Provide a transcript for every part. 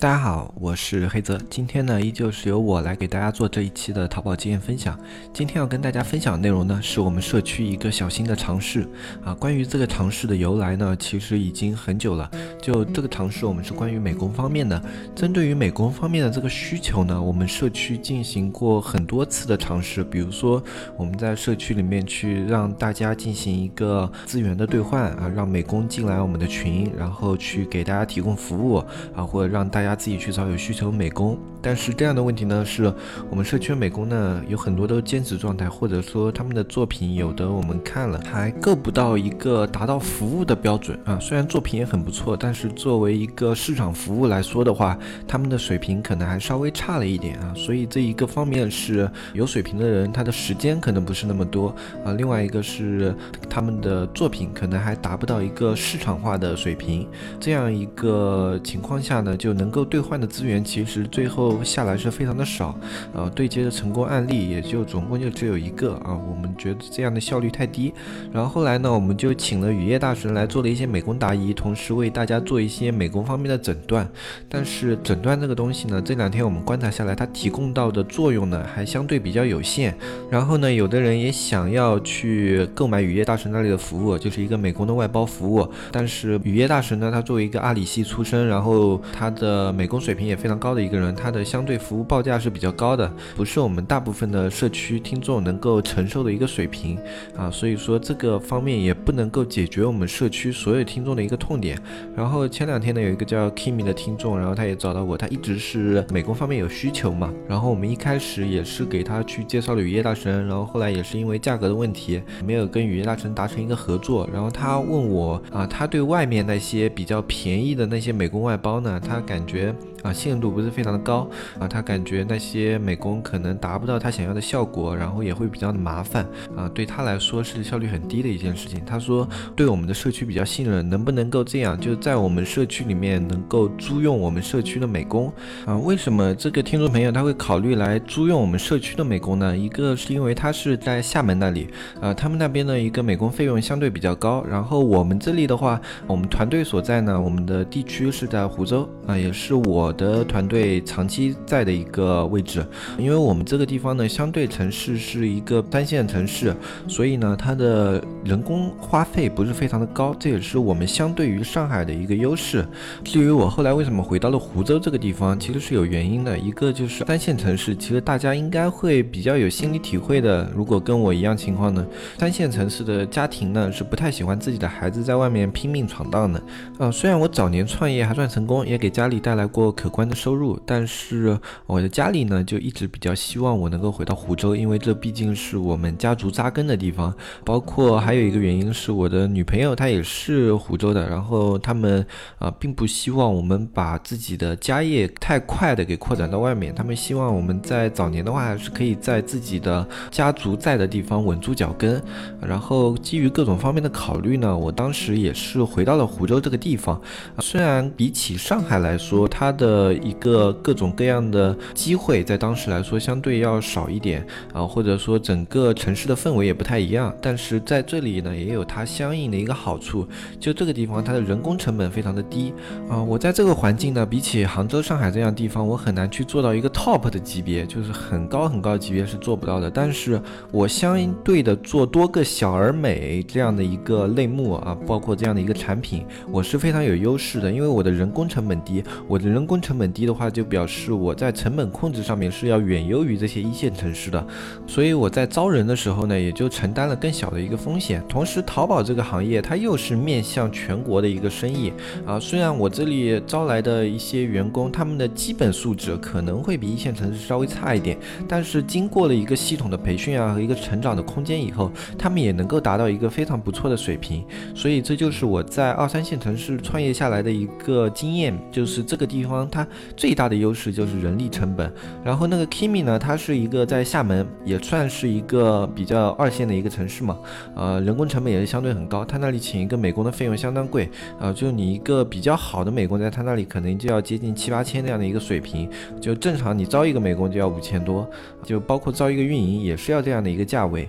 大家好，我是黑泽。今天呢，依旧是由我来给大家做这一期的淘宝经验分享。今天要跟大家分享的内容呢，是我们社区一个小新的尝试啊。关于这个尝试的由来呢，其实已经很久了。就这个尝试，我们是关于美工方面的。针对于美工方面的这个需求呢，我们社区进行过很多次的尝试。比如说，我们在社区里面去让大家进行一个资源的兑换啊，让美工进来我们的群，然后去给大家提供服务啊，或者让大家。大家自己去找有需求美工，但是这样的问题呢，是我们社区美工呢有很多都兼职状态，或者说他们的作品有的我们看了还够不到一个达到服务的标准啊。虽然作品也很不错，但是作为一个市场服务来说的话，他们的水平可能还稍微差了一点啊。所以这一个方面是有水平的人，他的时间可能不是那么多啊。另外一个是他们的作品可能还达不到一个市场化的水平，这样一个情况下呢，就能够。兑换的资源其实最后下来是非常的少，呃，对接的成功案例也就总共就只有一个啊，我们觉得这样的效率太低。然后后来呢，我们就请了雨夜大神来做了一些美工答疑，同时为大家做一些美工方面的诊断。但是诊断这个东西呢，这两天我们观察下来，它提供到的作用呢还相对比较有限。然后呢，有的人也想要去购买雨夜大神那里的服务，就是一个美工的外包服务。但是雨夜大神呢，他作为一个阿里系出身，然后他的美工水平也非常高的一个人，他的相对服务报价是比较高的，不是我们大部分的社区听众能够承受的一个水平啊，所以说这个方面也不能够解决我们社区所有听众的一个痛点。然后前两天呢，有一个叫 Kimi 的听众，然后他也找到我，他一直是美工方面有需求嘛，然后我们一开始也是给他去介绍了雨夜大神，然后后来也是因为价格的问题，没有跟雨夜大神达成一个合作。然后他问我啊，他对外面那些比较便宜的那些美工外包呢，他感觉。觉啊，信任度不是非常的高啊，他感觉那些美工可能达不到他想要的效果，然后也会比较的麻烦啊，对他来说是效率很低的一件事情。他说对我们的社区比较信任，能不能够这样，就在我们社区里面能够租用我们社区的美工啊？为什么这个听众朋友他会考虑来租用我们社区的美工呢？一个是因为他是在厦门那里，啊，他们那边的一个美工费用相对比较高，然后我们这里的话，我们团队所在呢，我们的地区是在湖州啊，也。是我的团队长期在的一个位置，因为我们这个地方呢，相对城市是一个三线城市，所以呢，它的人工花费不是非常的高，这也是我们相对于上海的一个优势。至于我后来为什么回到了湖州这个地方，其实是有原因的。一个就是三线城市，其实大家应该会比较有心理体会的。如果跟我一样情况呢，三线城市的家庭呢是不太喜欢自己的孩子在外面拼命闯荡的。嗯，虽然我早年创业还算成功，也给家里带。来过可观的收入，但是我的家里呢就一直比较希望我能够回到湖州，因为这毕竟是我们家族扎根的地方。包括还有一个原因是我的女朋友她也是湖州的，然后他们啊并不希望我们把自己的家业太快的给扩展到外面，他们希望我们在早年的话是可以在自己的家族在的地方稳住脚跟。然后基于各种方面的考虑呢，我当时也是回到了湖州这个地方。虽然比起上海来说，它的的一个各种各样的机会，在当时来说相对要少一点啊，或者说整个城市的氛围也不太一样。但是在这里呢，也有它相应的一个好处，就这个地方它的人工成本非常的低啊。我在这个环境呢，比起杭州、上海这样地方，我很难去做到一个 top 的级别，就是很高很高级别是做不到的。但是我相对的做多个小而美这样的一个类目啊，包括这样的一个产品，我是非常有优势的，因为我的人工成本低，我的。人工成本低的话，就表示我在成本控制上面是要远优于这些一线城市的，所以我在招人的时候呢，也就承担了更小的一个风险。同时，淘宝这个行业它又是面向全国的一个生意啊。虽然我这里招来的一些员工，他们的基本素质可能会比一线城市稍微差一点，但是经过了一个系统的培训啊和一个成长的空间以后，他们也能够达到一个非常不错的水平。所以这就是我在二三线城市创业下来的一个经验，就是这个。地方它最大的优势就是人力成本。然后那个 Kimi 呢，它是一个在厦门，也算是一个比较二线的一个城市嘛，呃，人工成本也是相对很高。他那里请一个美工的费用相当贵，啊，就你一个比较好的美工，在他那里可能就要接近七八千那样的一个水平，就正常你招一个美工就要五千多，就包括招一个运营也是要这样的一个价位。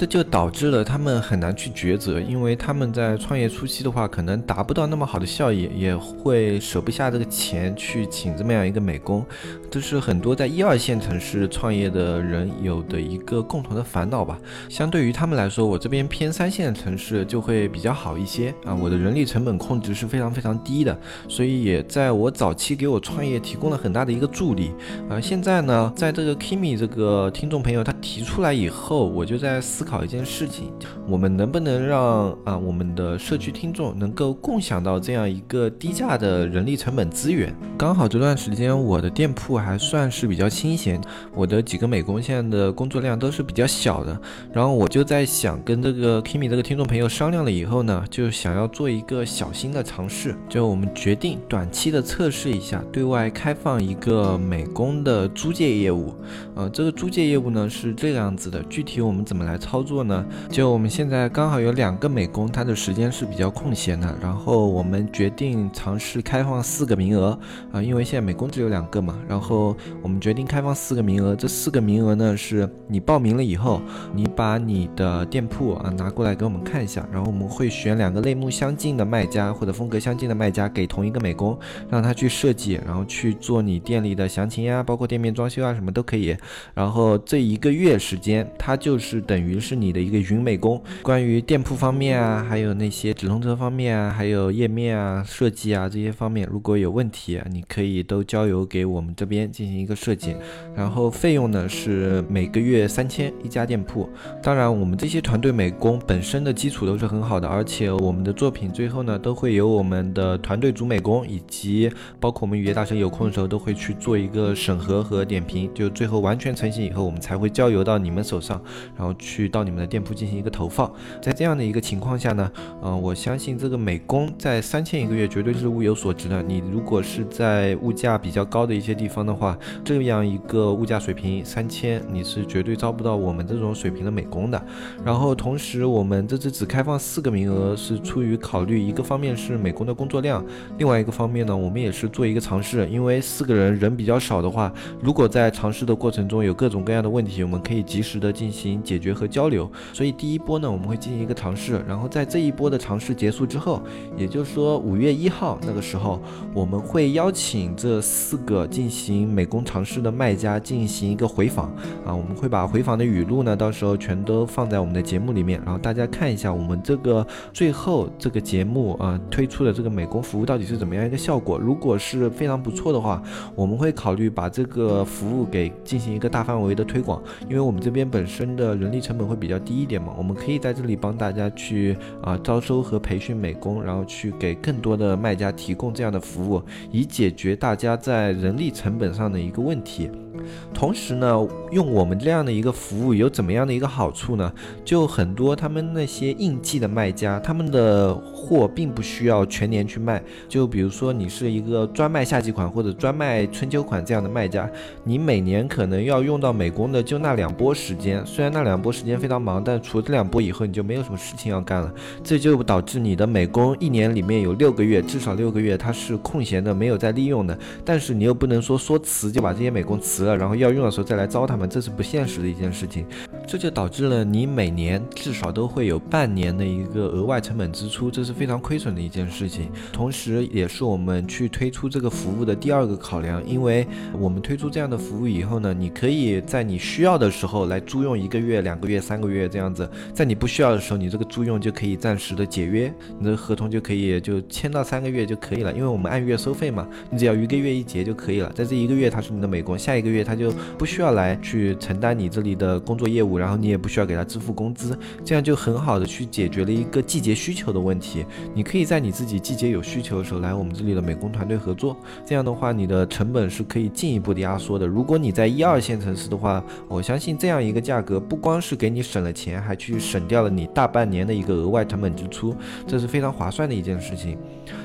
这就导致了他们很难去抉择，因为他们在创业初期的话，可能达不到那么好的效益，也会舍不下这个钱去请这么样一个美工。这是很多在一二线城市创业的人有的一个共同的烦恼吧。相对于他们来说，我这边偏三线城市就会比较好一些啊。我的人力成本控制是非常非常低的，所以也在我早期给我创业提供了很大的一个助力。啊，现在呢，在这个 Kimi 这个听众朋友他提出来以后，我就在思考。考一件事情，我们能不能让啊我们的社区听众能够共享到这样一个低价的人力成本资源？刚好这段时间我的店铺还算是比较清闲，我的几个美工现在的工作量都是比较小的，然后我就在想跟这个 Kimi 这个听众朋友商量了以后呢，就想要做一个小心的尝试，就我们决定短期的测试一下，对外开放一个美工的租借业务。呃，这个租借业务呢是这个样子的，具体我们怎么来操？操作呢？就我们现在刚好有两个美工，他的时间是比较空闲的。然后我们决定尝试开放四个名额啊，因为现在美工只有两个嘛。然后我们决定开放四个名额，这四个名额呢，是你报名了以后，你把你的店铺啊拿过来给我们看一下，然后我们会选两个类目相近的卖家或者风格相近的卖家给同一个美工，让他去设计，然后去做你店里的详情呀，包括店面装修啊什么都可以。然后这一个月时间，他就是等于是。是你的一个云美工，关于店铺方面啊，还有那些直通车方面啊，还有页面啊、设计啊这些方面，如果有问题，你可以都交由给我们这边进行一个设计。然后费用呢是每个月三千一家店铺。当然，我们这些团队美工本身的基础都是很好的，而且我们的作品最后呢都会有我们的团队主美工，以及包括我们雨夜大神有空的时候都会去做一个审核和点评，就最后完全成型以后，我们才会交由到你们手上，然后去到。你们的店铺进行一个投放，在这样的一个情况下呢，嗯，我相信这个美工在三千一个月绝对是物有所值的。你如果是在物价比较高的一些地方的话，这样一个物价水平三千，你是绝对招不到我们这种水平的美工的。然后同时，我们这次只开放四个名额，是出于考虑一个方面是美工的工作量，另外一个方面呢，我们也是做一个尝试，因为四个人人比较少的话，如果在尝试的过程中有各种各样的问题，我们可以及时的进行解决和交。交流，所以第一波呢，我们会进行一个尝试，然后在这一波的尝试结束之后，也就是说五月一号那个时候，我们会邀请这四个进行美工尝试的卖家进行一个回访。啊，我们会把回访的语录呢，到时候全都放在我们的节目里面，然后大家看一下我们这个最后这个节目啊推出的这个美工服务到底是怎么样一个效果，如果是非常不错的话，我们会考虑把这个服务给进行一个大范围的推广，因为我们这边本身的人力成本会。比较低一点嘛，我们可以在这里帮大家去啊招收和培训美工，然后去给更多的卖家提供这样的服务，以解决大家在人力成本上的一个问题。同时呢，用我们这样的一个服务有怎么样的一个好处呢？就很多他们那些应季的卖家，他们的货并不需要全年去卖。就比如说你是一个专卖夏季款或者专卖春秋款这样的卖家，你每年可能要用到美工的就那两波时间。虽然那两波时间非常忙，但除了这两波以后，你就没有什么事情要干了。这就导致你的美工一年里面有六个月，至少六个月他是空闲的，没有在利用的。但是你又不能说说辞就把这些美工辞了。然后要用的时候再来招他们，这是不现实的一件事情，这就导致了你每年至少都会有半年的一个额外成本支出，这是非常亏损的一件事情。同时，也是我们去推出这个服务的第二个考量，因为我们推出这样的服务以后呢，你可以在你需要的时候来租用一个月、两个月、三个月这样子，在你不需要的时候，你这个租用就可以暂时的解约，你的合同就可以就签到三个月就可以了，因为我们按月收费嘛，你只要一个月一结就可以了，在这一个月他是你的美工，下一个月。他就不需要来去承担你这里的工作业务，然后你也不需要给他支付工资，这样就很好的去解决了一个季节需求的问题。你可以在你自己季节有需求的时候来我们这里的美工团队合作，这样的话你的成本是可以进一步的压缩的。如果你在一二线城市的话，我相信这样一个价格不光是给你省了钱，还去省掉了你大半年的一个额外成本支出，这是非常划算的一件事情。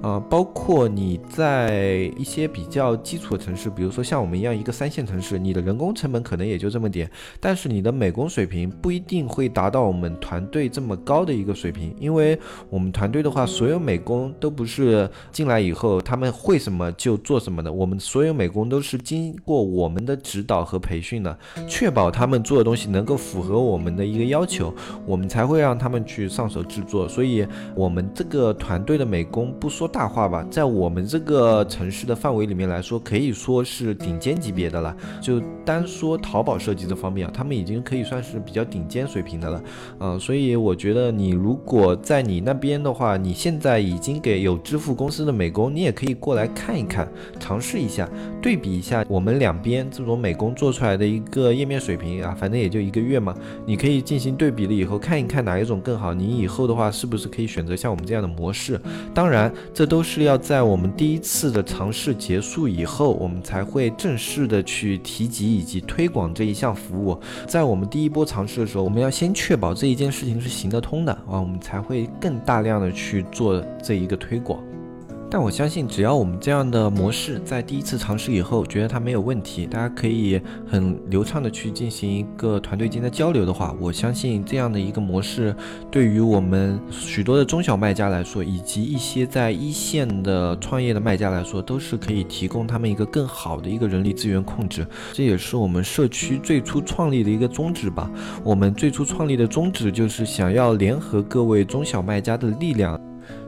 呃，包括你在一些比较基础的城市，比如说像我们一样一个三线城市，你的人工成本可能也就这么点，但是你的美工水平不一定会达到我们团队这么高的一个水平，因为我们团队的话，所有美工都不是进来以后他们会什么就做什么的，我们所有美工都是经过我们的指导和培训的，确保他们做的东西能够符合我们的一个要求，我们才会让他们去上手制作。所以，我们这个团队的美工不说。大话吧，在我们这个城市的范围里面来说，可以说是顶尖级别的了。就单说淘宝设计这方面啊，他们已经可以算是比较顶尖水平的了。嗯，所以我觉得你如果在你那边的话，你现在已经给有支付公司的美工，你也可以过来看一看，尝试一下，对比一下我们两边这种美工做出来的一个页面水平啊，反正也就一个月嘛，你可以进行对比了以后看一看哪一种更好。你以后的话是不是可以选择像我们这样的模式？当然。这都是要在我们第一次的尝试结束以后，我们才会正式的去提及以及推广这一项服务。在我们第一波尝试的时候，我们要先确保这一件事情是行得通的啊，我们才会更大量的去做这一个推广。但我相信，只要我们这样的模式在第一次尝试以后，觉得它没有问题，大家可以很流畅的去进行一个团队间的交流的话，我相信这样的一个模式，对于我们许多的中小卖家来说，以及一些在一线的创业的卖家来说，都是可以提供他们一个更好的一个人力资源控制。这也是我们社区最初创立的一个宗旨吧。我们最初创立的宗旨就是想要联合各位中小卖家的力量。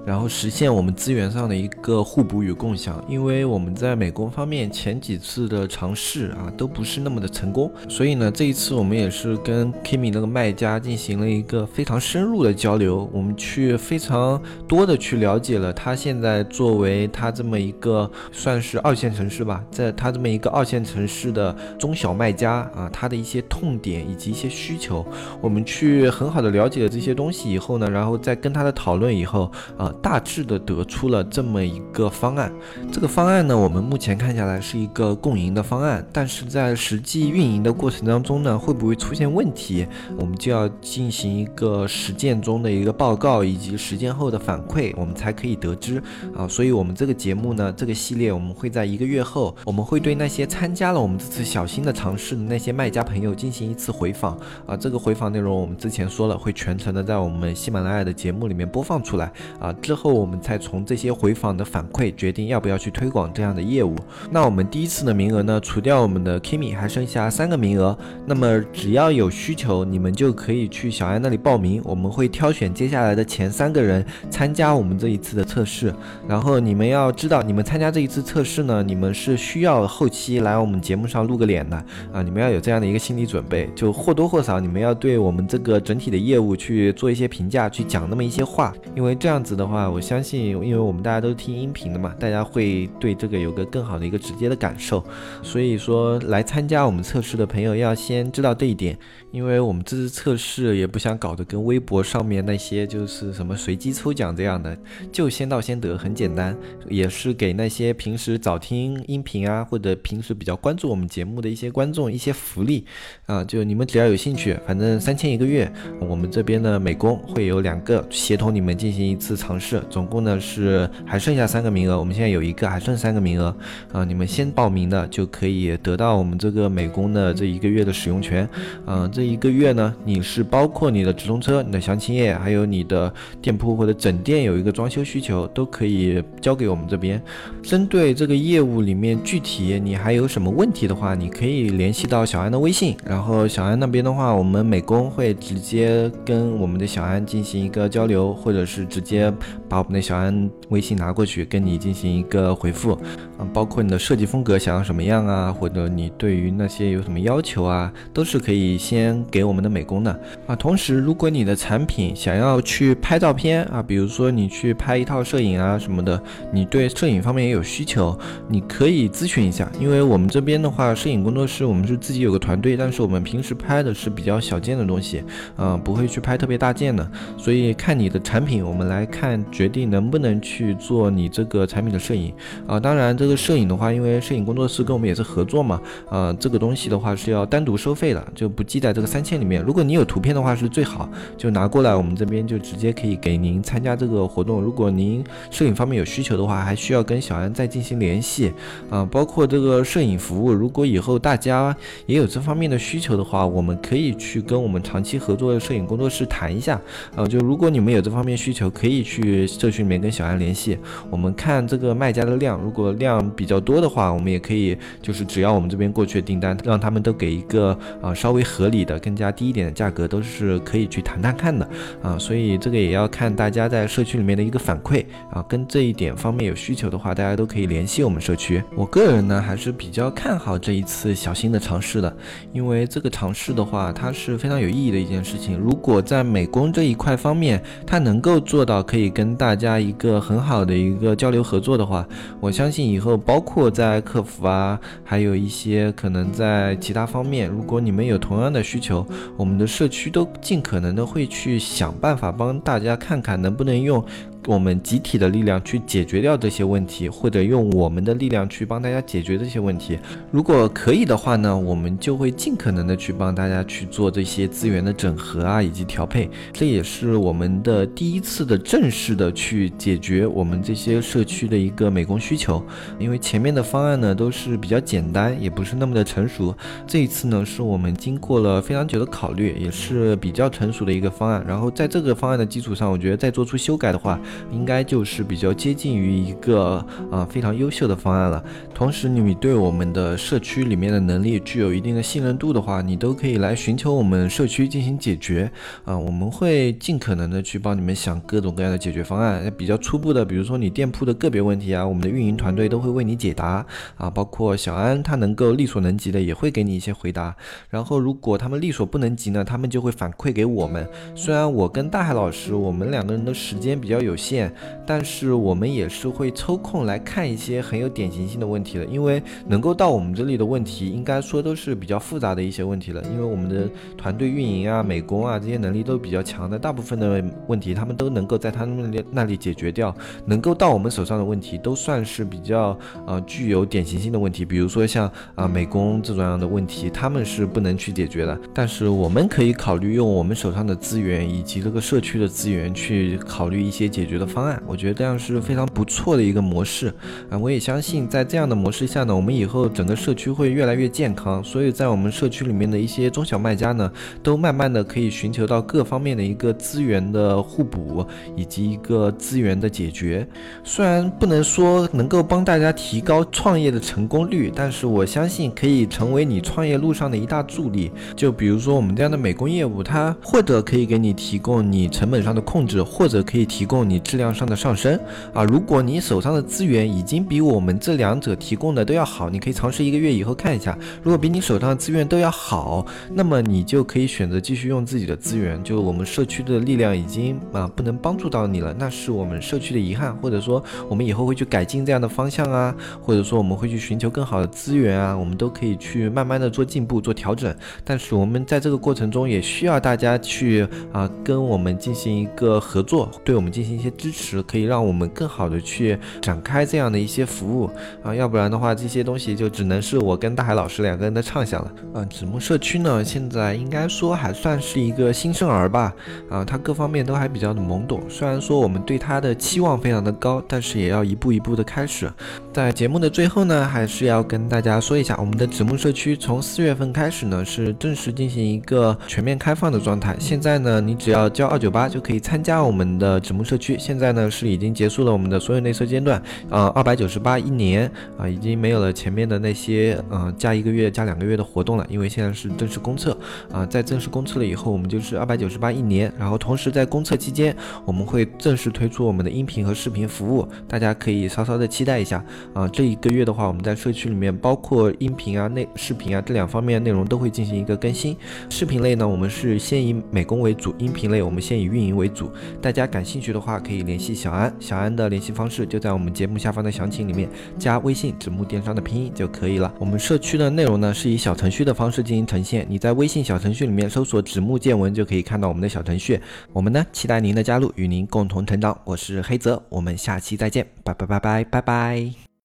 然后实现我们资源上的一个互补与共享，因为我们在美工方面前几次的尝试啊都不是那么的成功，所以呢这一次我们也是跟 Kimi 那个卖家进行了一个非常深入的交流，我们去非常多的去了解了他现在作为他这么一个算是二线城市吧，在他这么一个二线城市的中小卖家啊他的一些痛点以及一些需求，我们去很好的了解了这些东西以后呢，然后再跟他的讨论以后啊。大致的得出了这么一个方案，这个方案呢，我们目前看下来是一个共赢的方案，但是在实际运营的过程当中呢，会不会出现问题，我们就要进行一个实践中的一个报告以及实践后的反馈，我们才可以得知啊。所以，我们这个节目呢，这个系列我们会在一个月后，我们会对那些参加了我们这次小新的尝试的那些卖家朋友进行一次回访啊。这个回访内容我们之前说了，会全程的在我们喜马拉雅的节目里面播放出来啊。之后我们才从这些回访的反馈决定要不要去推广这样的业务。那我们第一次的名额呢，除掉我们的 Kimi，还剩下三个名额。那么只要有需求，你们就可以去小安那里报名。我们会挑选接下来的前三个人参加我们这一次的测试。然后你们要知道，你们参加这一次测试呢，你们是需要后期来我们节目上露个脸的啊。你们要有这样的一个心理准备，就或多或少你们要对我们这个整体的业务去做一些评价，去讲那么一些话。因为这样子的话，我。相信，因为我们大家都听音频的嘛，大家会对这个有个更好的一个直接的感受。所以说，来参加我们测试的朋友要先知道这一点，因为我们这次测试也不想搞得跟微博上面那些就是什么随机抽奖这样的，就先到先得，很简单，也是给那些平时早听音频啊，或者平时比较关注我们节目的一些观众一些福利啊。就你们只要有兴趣，反正三千一个月，我们这边的美工会有两个协同你们进行一次尝试。总共呢是还剩下三个名额，我们现在有一个还剩三个名额啊，你们先报名的就可以得到我们这个美工的这一个月的使用权。嗯，这一个月呢，你是包括你的直通车、你的详情页，还有你的店铺或者整店有一个装修需求，都可以交给我们这边。针对这个业务里面具体你还有什么问题的话，你可以联系到小安的微信，然后小安那边的话，我们美工会直接跟我们的小安进行一个交流，或者是直接把。我们的小安微信拿过去跟你进行一个回复，啊，包括你的设计风格想要什么样啊，或者你对于那些有什么要求啊，都是可以先给我们的美工的啊。同时，如果你的产品想要去拍照片啊，比如说你去拍一套摄影啊什么的，你对摄影方面也有需求，你可以咨询一下。因为我们这边的话，摄影工作室我们是自己有个团队，但是我们平时拍的是比较小件的东西，嗯，不会去拍特别大件的，所以看你的产品，我们来看决定能不能去做你这个产品的摄影啊。当然，这个摄影的话，因为摄影工作室跟我们也是合作嘛，呃，这个东西的话是要单独收费的，就不记在这个三千里面。如果你有图片的话是最好，就拿过来，我们这边就直接可以给您参加这个活动。如果您摄影方面有需求的话，还需要跟小安再进行联系啊。包括这个摄影服务，如果以后大家也有这方面的需求的话，我们可以去跟我们长期合作的摄影工作室谈一下啊。就如果你们有这方面需求，可以去去社区里面跟小安联系。我们看这个卖家的量，如果量比较多的话，我们也可以就是只要我们这边过去的订单，让他们都给一个啊稍微合理的、更加低一点的价格，都是可以去谈谈看的啊。所以这个也要看大家在社区里面的一个反馈啊。跟这一点方面有需求的话，大家都可以联系我们社区。我个人呢还是比较看好这一次小新的尝试的，因为这个尝试的话，它是非常有意义的一件事情。如果在美工这一块方面，它能够做到可以跟跟大家一个很好的一个交流合作的话，我相信以后包括在客服啊，还有一些可能在其他方面，如果你们有同样的需求，我们的社区都尽可能的会去想办法帮大家看看能不能用。我们集体的力量去解决掉这些问题，或者用我们的力量去帮大家解决这些问题。如果可以的话呢，我们就会尽可能的去帮大家去做这些资源的整合啊，以及调配。这也是我们的第一次的正式的去解决我们这些社区的一个美工需求。因为前面的方案呢都是比较简单，也不是那么的成熟。这一次呢是我们经过了非常久的考虑，也是比较成熟的一个方案。然后在这个方案的基础上，我觉得再做出修改的话。应该就是比较接近于一个啊非常优秀的方案了。同时，你对我们的社区里面的能力具有一定的信任度的话，你都可以来寻求我们社区进行解决啊。我们会尽可能的去帮你们想各种各样的解决方案。比较初步的，比如说你店铺的个别问题啊，我们的运营团队都会为你解答啊。包括小安他能够力所能及的，也会给你一些回答。然后，如果他们力所不能及呢，他们就会反馈给我们。虽然我跟大海老师，我们两个人的时间比较有限。但是我们也是会抽空来看一些很有典型性的问题的，因为能够到我们这里的问题，应该说都是比较复杂的一些问题了。因为我们的团队运营啊、美工啊这些能力都比较强的，大部分的问题他们都能够在他们那里解决掉。能够到我们手上的问题，都算是比较呃具有典型性的问题。比如说像啊美工这种样的问题，他们是不能去解决的。但是我们可以考虑用我们手上的资源以及这个社区的资源去考虑一些解决。决的方案，我觉得这样是非常不错的一个模式啊！我也相信，在这样的模式下呢，我们以后整个社区会越来越健康。所以在我们社区里面的一些中小卖家呢，都慢慢的可以寻求到各方面的一个资源的互补，以及一个资源的解决。虽然不能说能够帮大家提高创业的成功率，但是我相信可以成为你创业路上的一大助力。就比如说我们这样的美工业务，它或者可以给你提供你成本上的控制，或者可以提供你。质量上的上升啊！如果你手上的资源已经比我们这两者提供的都要好，你可以尝试一个月以后看一下。如果比你手上的资源都要好，那么你就可以选择继续用自己的资源。就我们社区的力量已经啊不能帮助到你了，那是我们社区的遗憾，或者说我们以后会去改进这样的方向啊，或者说我们会去寻求更好的资源啊，我们都可以去慢慢的做进步、做调整。但是我们在这个过程中也需要大家去啊跟我们进行一个合作，对我们进行一些。支持可以让我们更好的去展开这样的一些服务啊，要不然的话，这些东西就只能是我跟大海老师两个人的畅想了。嗯，子木社区呢，现在应该说还算是一个新生儿吧，啊，它各方面都还比较的懵懂。虽然说我们对它的期望非常的高，但是也要一步一步的开始。在节目的最后呢，还是要跟大家说一下，我们的子木社区从四月份开始呢，是正式进行一个全面开放的状态。现在呢，你只要交二九八就可以参加我们的子木社区。现在呢是已经结束了我们的所有内测阶段，呃，二百九十八一年啊，已经没有了前面的那些呃加一个月加两个月的活动了，因为现在是正式公测啊，在正式公测了以后，我们就是二百九十八一年，然后同时在公测期间，我们会正式推出我们的音频和视频服务，大家可以稍稍的期待一下啊，这一个月的话，我们在社区里面包括音频啊、内视频啊这两方面内容都会进行一个更新，视频类呢，我们是先以美工为主，音频类我们先以运营为主，大家感兴趣的话。可以联系小安，小安的联系方式就在我们节目下方的详情里面，加微信“纸木电商”的拼音就可以了。我们社区的内容呢是以小程序的方式进行呈现，你在微信小程序里面搜索“纸木见闻”就可以看到我们的小程序。我们呢期待您的加入，与您共同成长。我是黑泽，我们下期再见，拜拜拜拜拜拜。